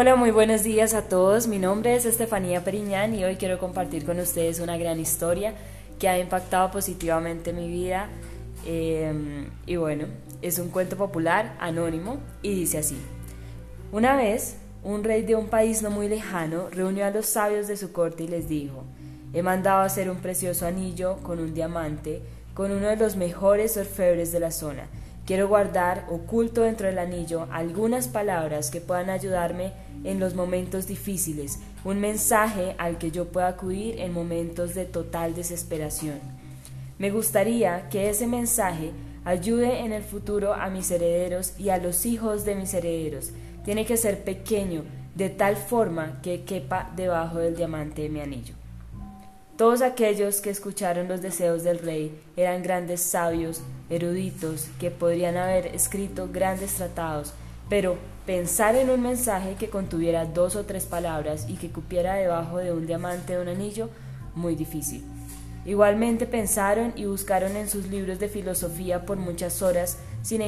Hola, muy buenos días a todos. Mi nombre es Estefanía Periñán y hoy quiero compartir con ustedes una gran historia que ha impactado positivamente mi vida. Eh, y bueno, es un cuento popular, anónimo, y dice así. Una vez, un rey de un país no muy lejano reunió a los sabios de su corte y les dijo, he mandado hacer un precioso anillo con un diamante, con uno de los mejores orfebres de la zona. Quiero guardar oculto dentro del anillo algunas palabras que puedan ayudarme en los momentos difíciles, un mensaje al que yo pueda acudir en momentos de total desesperación. Me gustaría que ese mensaje ayude en el futuro a mis herederos y a los hijos de mis herederos. Tiene que ser pequeño, de tal forma que quepa debajo del diamante de mi anillo. Todos aquellos que escucharon los deseos del rey eran grandes sabios, eruditos, que podrían haber escrito grandes tratados, pero pensar en un mensaje que contuviera dos o tres palabras y que cupiera debajo de un diamante de un anillo, muy difícil. Igualmente pensaron y buscaron en sus libros de filosofía por muchas horas sin,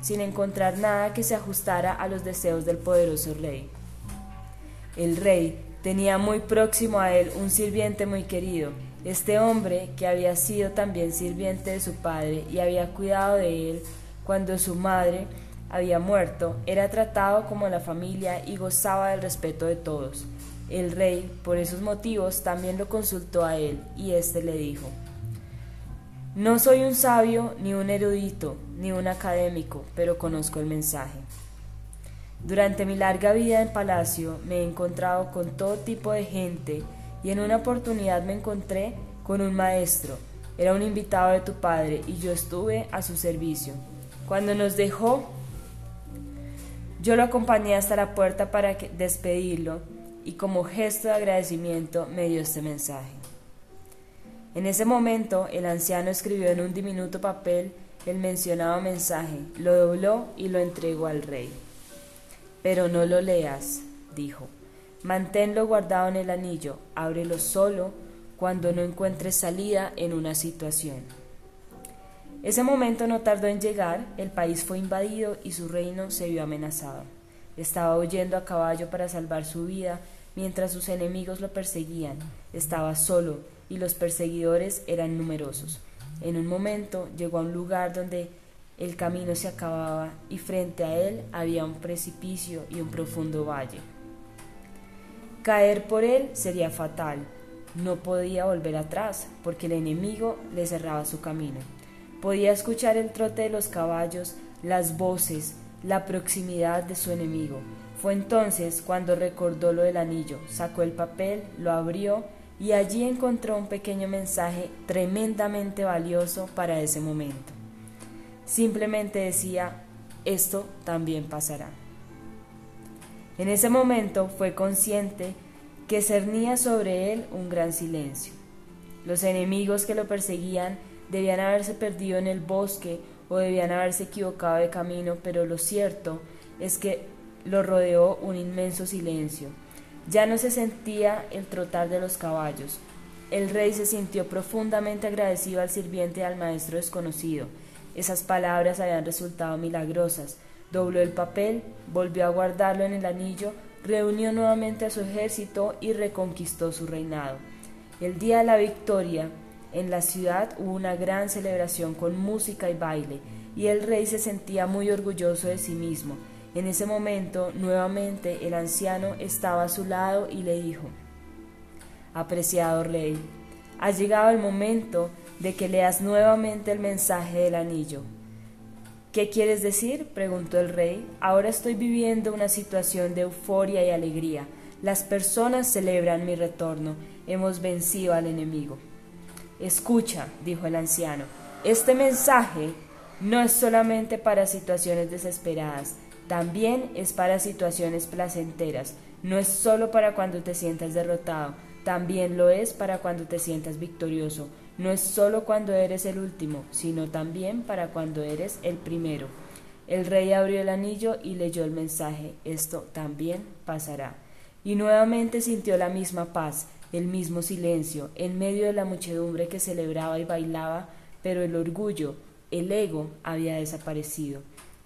sin encontrar nada que se ajustara a los deseos del poderoso rey. El rey tenía muy próximo a él un sirviente muy querido, este hombre que había sido también sirviente de su padre y había cuidado de él cuando su madre había muerto, era tratado como la familia y gozaba del respeto de todos. El rey, por esos motivos, también lo consultó a él, y éste le dijo, No soy un sabio, ni un erudito, ni un académico, pero conozco el mensaje. Durante mi larga vida en palacio me he encontrado con todo tipo de gente, y en una oportunidad me encontré con un maestro. Era un invitado de tu padre, y yo estuve a su servicio. Cuando nos dejó, yo lo acompañé hasta la puerta para despedirlo y como gesto de agradecimiento me dio este mensaje. En ese momento el anciano escribió en un diminuto papel el mencionado mensaje, lo dobló y lo entregó al rey. Pero no lo leas, dijo. Manténlo guardado en el anillo, ábrelo solo cuando no encuentres salida en una situación. Ese momento no tardó en llegar, el país fue invadido y su reino se vio amenazado. Estaba huyendo a caballo para salvar su vida mientras sus enemigos lo perseguían. Estaba solo y los perseguidores eran numerosos. En un momento llegó a un lugar donde el camino se acababa y frente a él había un precipicio y un profundo valle. Caer por él sería fatal. No podía volver atrás porque el enemigo le cerraba su camino. Podía escuchar el trote de los caballos, las voces, la proximidad de su enemigo. Fue entonces cuando recordó lo del anillo, sacó el papel, lo abrió y allí encontró un pequeño mensaje tremendamente valioso para ese momento. Simplemente decía, esto también pasará. En ese momento fue consciente que cernía sobre él un gran silencio. Los enemigos que lo perseguían debían haberse perdido en el bosque o debían haberse equivocado de camino, pero lo cierto es que lo rodeó un inmenso silencio. Ya no se sentía el trotar de los caballos. El rey se sintió profundamente agradecido al sirviente y al maestro desconocido. Esas palabras habían resultado milagrosas. Dobló el papel, volvió a guardarlo en el anillo, reunió nuevamente a su ejército y reconquistó su reinado. El día de la victoria, en la ciudad hubo una gran celebración con música y baile, y el rey se sentía muy orgulloso de sí mismo. En ese momento, nuevamente, el anciano estaba a su lado y le dijo, Apreciado rey, ha llegado el momento de que leas nuevamente el mensaje del anillo. ¿Qué quieres decir? preguntó el rey. Ahora estoy viviendo una situación de euforia y alegría. Las personas celebran mi retorno. Hemos vencido al enemigo. Escucha, dijo el anciano, este mensaje no es solamente para situaciones desesperadas, también es para situaciones placenteras, no es solo para cuando te sientas derrotado, también lo es para cuando te sientas victorioso, no es solo cuando eres el último, sino también para cuando eres el primero. El rey abrió el anillo y leyó el mensaje, esto también pasará. Y nuevamente sintió la misma paz, el mismo silencio, en medio de la muchedumbre que celebraba y bailaba, pero el orgullo, el ego, había desaparecido.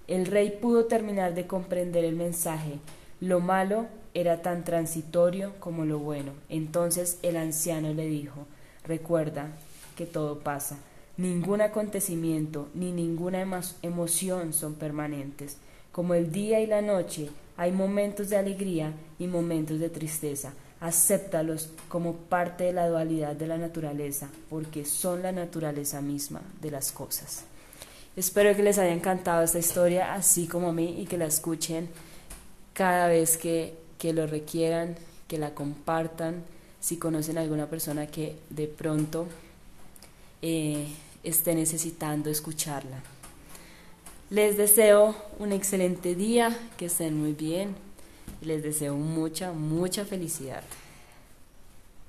El rey pudo terminar de comprender el mensaje, Lo malo era tan transitorio como lo bueno. Entonces el anciano le dijo, recuerda que todo pasa. Ningún acontecimiento ni ninguna emoción son permanentes. Como el día y la noche, hay momentos de alegría y momentos de tristeza. Acéptalos como parte de la dualidad de la naturaleza, porque son la naturaleza misma de las cosas. Espero que les haya encantado esta historia, así como a mí, y que la escuchen cada vez que, que lo requieran, que la compartan, si conocen a alguna persona que de pronto eh, esté necesitando escucharla. Les deseo un excelente día, que estén muy bien les deseo mucha, mucha felicidad.